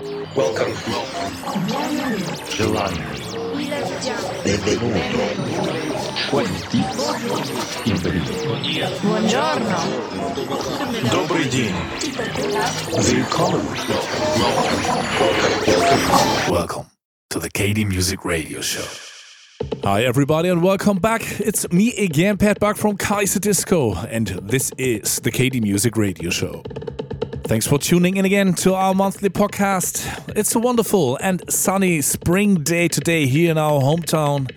Welcome. Giovanni. Benvenuto. Quanti. Buongiorno. Добрый день. Welcome. Welcome. Welcome to the KD Music Radio Show. Hi, everybody, and welcome back. It's me again, Pat Buck from Kaiserdisco, and this is the KD Music Radio Show. Thanks for tuning in again to our monthly podcast. It's a wonderful and sunny spring day today here in our hometown,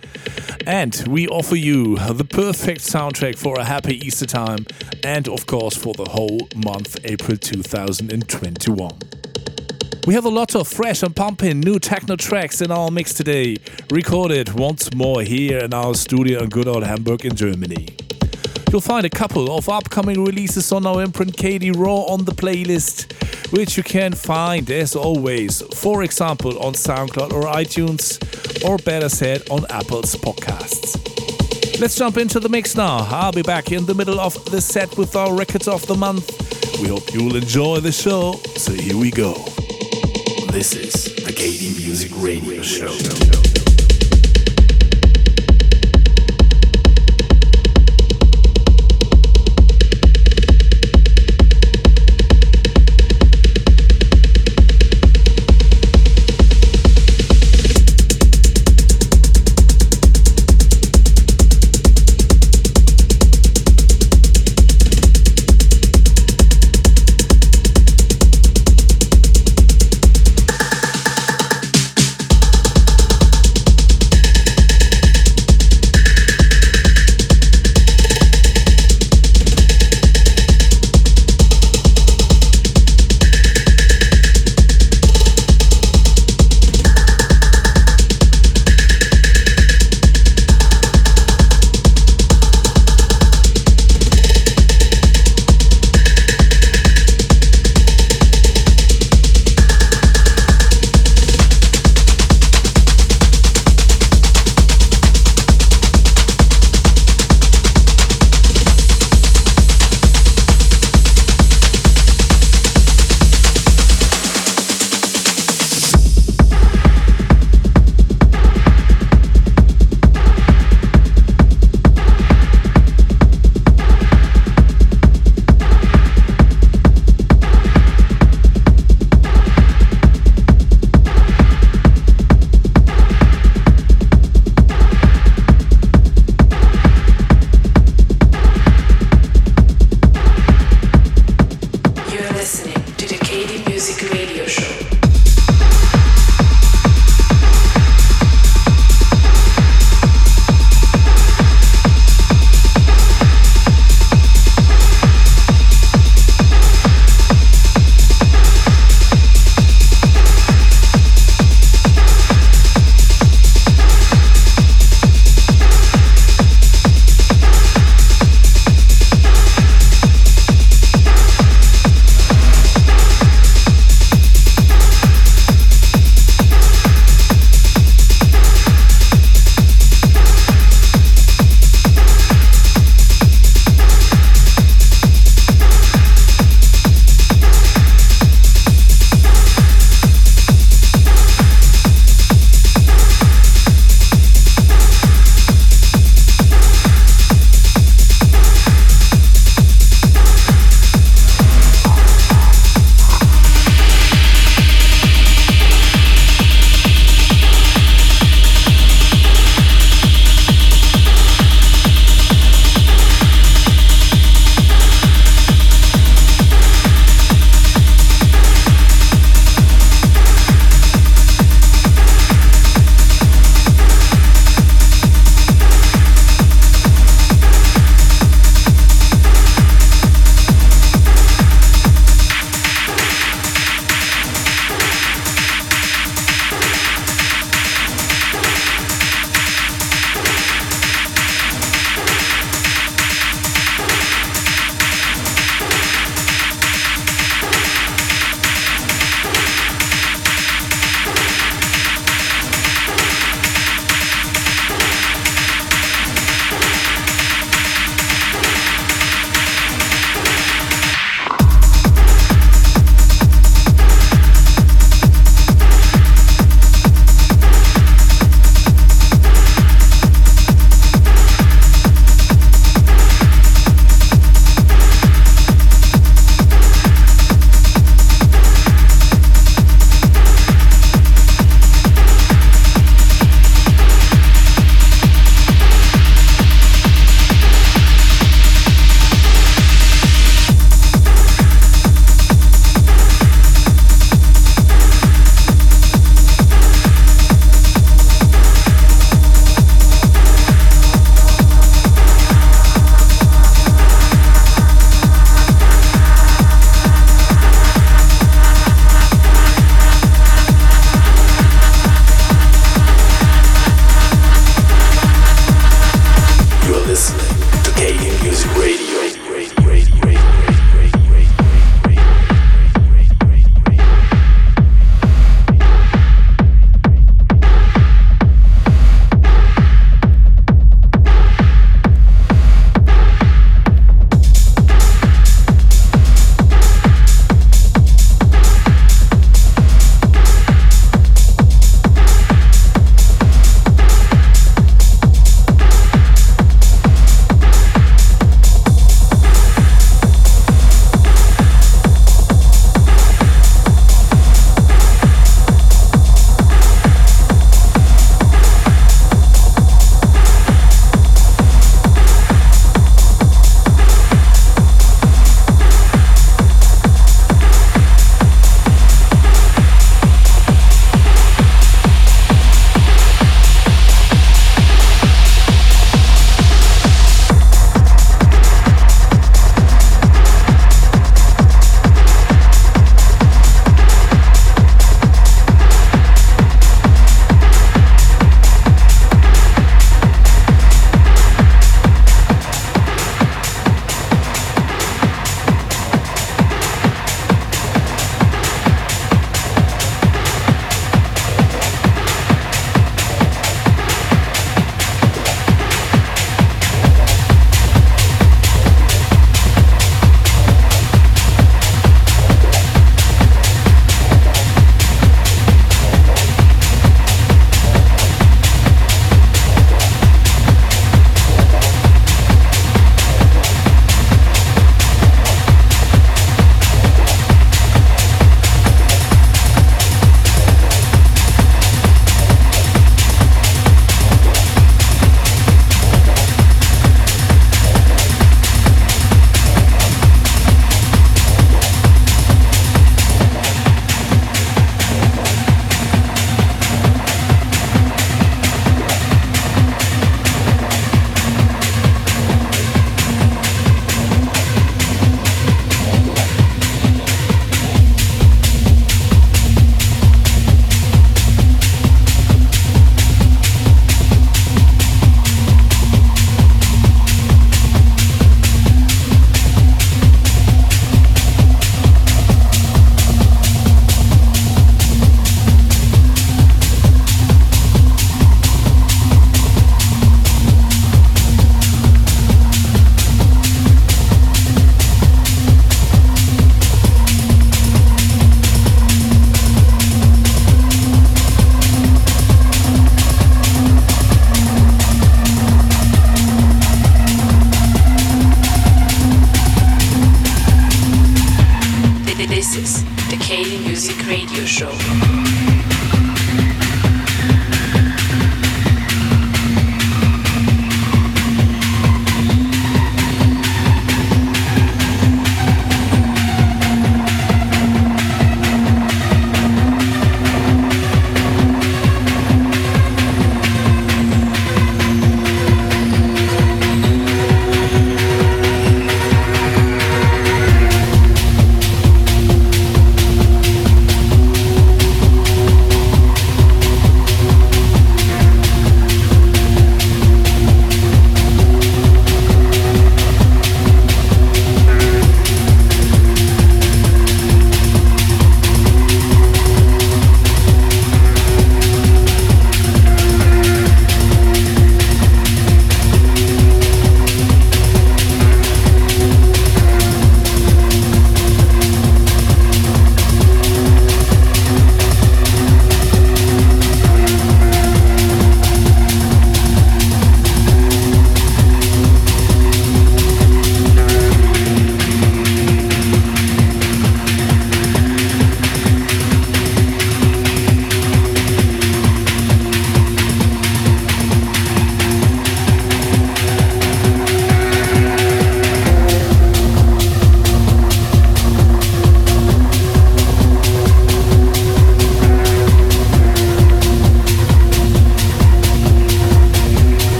and we offer you the perfect soundtrack for a happy Easter time and, of course, for the whole month April 2021. We have a lot of fresh and pumping new techno tracks in our mix today, recorded once more here in our studio in good old Hamburg in Germany. You'll find a couple of upcoming releases on our imprint KD Raw on the playlist, which you can find as always, for example, on SoundCloud or iTunes, or better said, on Apple's podcasts. Let's jump into the mix now. I'll be back in the middle of the set with our records of the month. We hope you'll enjoy the show, so here we go. This is the KD Music Radio Show.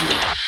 Music Radio.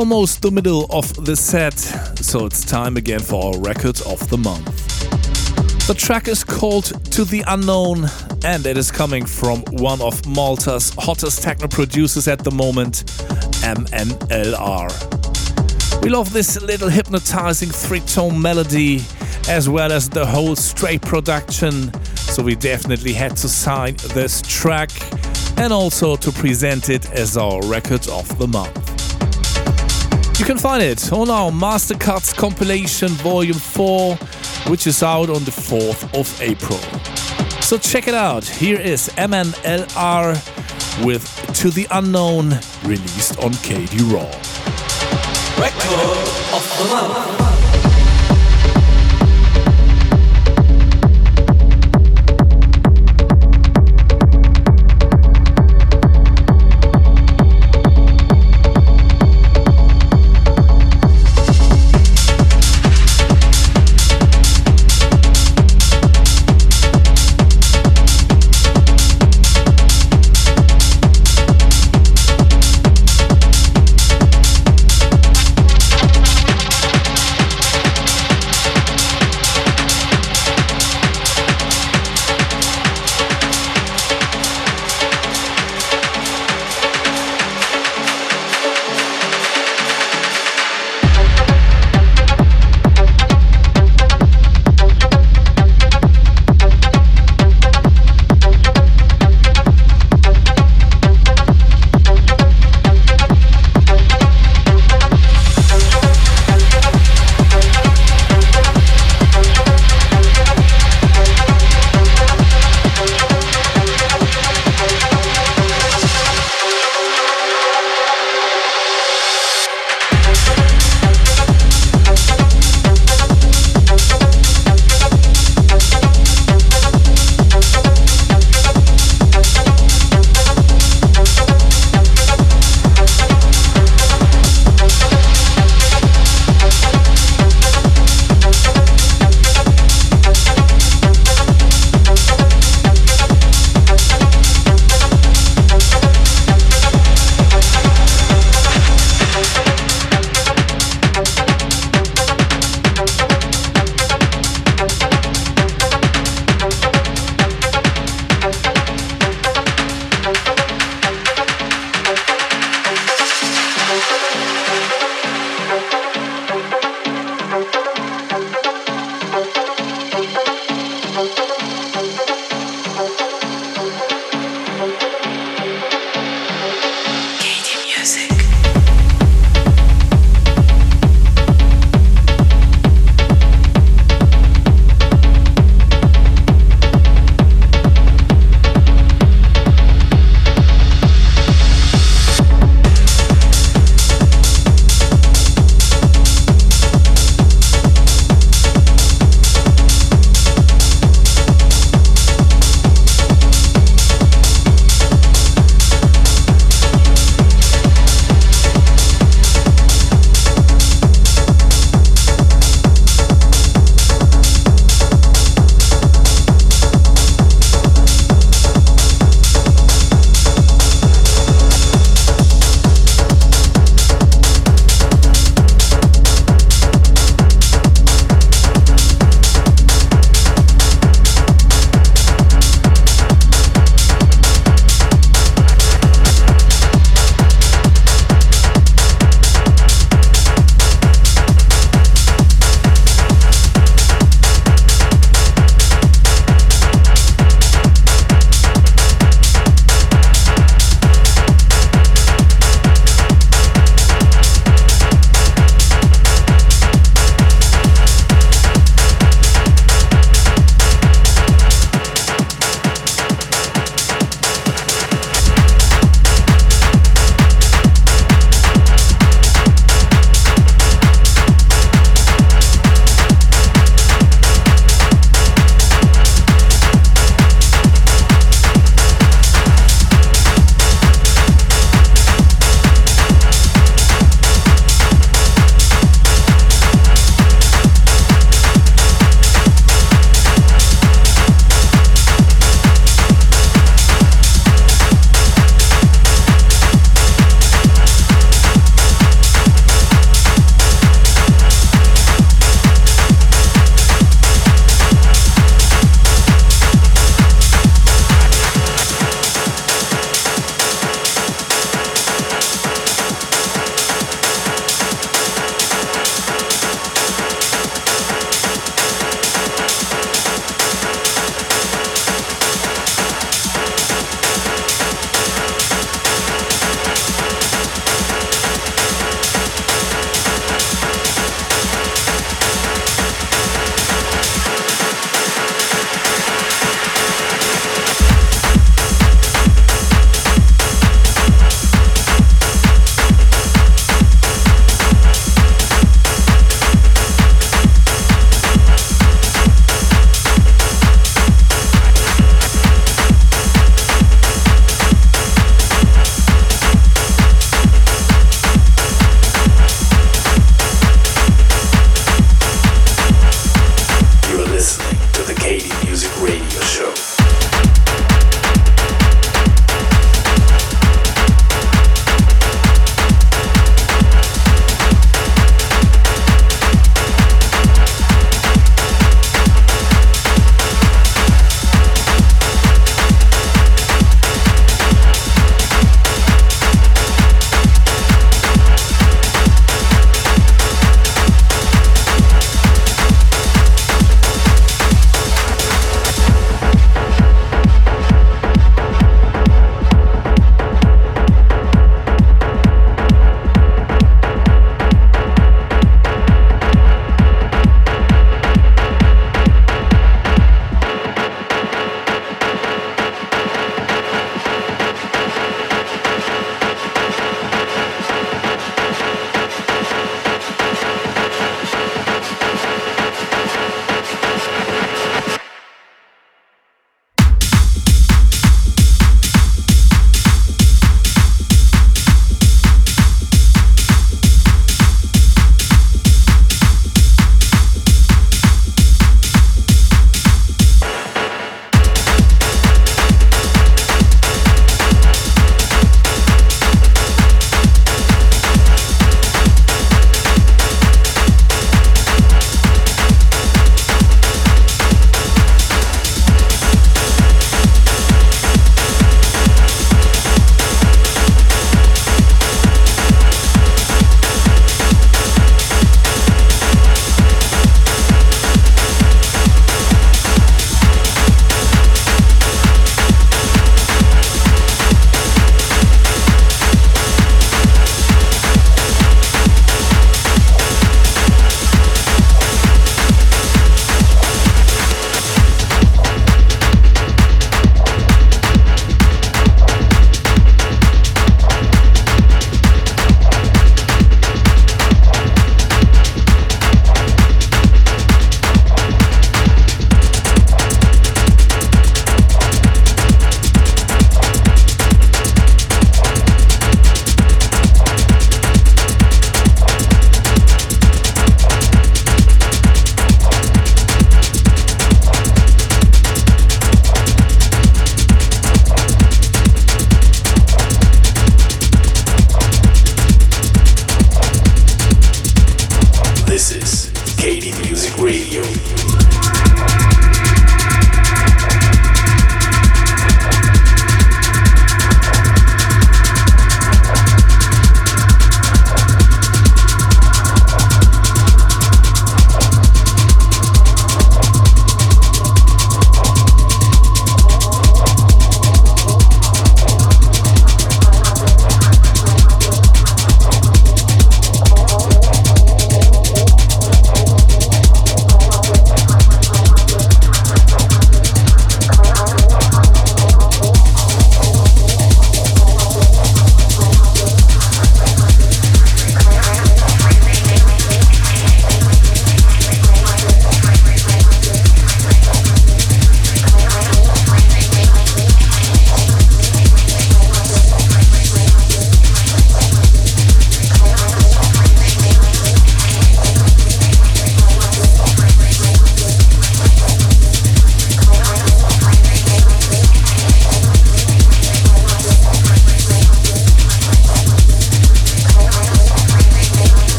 Almost the middle of the set, so it's time again for our record of the month. The track is called To the Unknown and it is coming from one of Malta's hottest techno producers at the moment, MNLR. We love this little hypnotizing three tone melody as well as the whole straight production, so we definitely had to sign this track and also to present it as our record of the month. You can find it on our Mastercuts compilation volume 4, which is out on the 4th of April. So check it out. Here is MNLR with To the Unknown, released on KD Raw. Record of the month.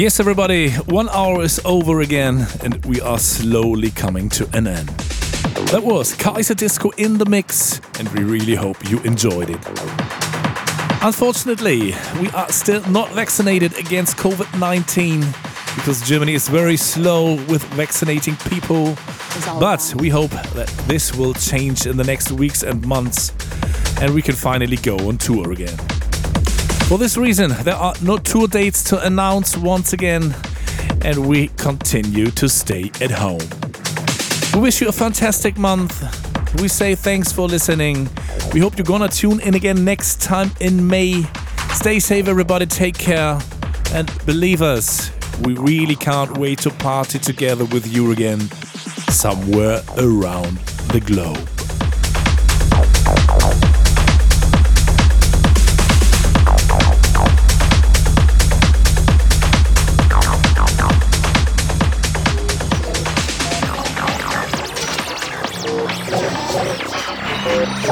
Yes, everybody, one hour is over again, and we are slowly coming to an end. That was Kaiserdisco in the mix, and we really hope you enjoyed it. Unfortunately, we are still not vaccinated against COVID 19 because Germany is very slow with vaccinating people. But we hope that this will change in the next weeks and months and we can finally go on tour again. For this reason, there are no tour dates to announce once again, and we continue to stay at home. We wish you a fantastic month. We say thanks for listening. We hope you're gonna tune in again next time in May. Stay safe, everybody. Take care. And believe us, we really can't wait to party together with you again somewhere around the globe.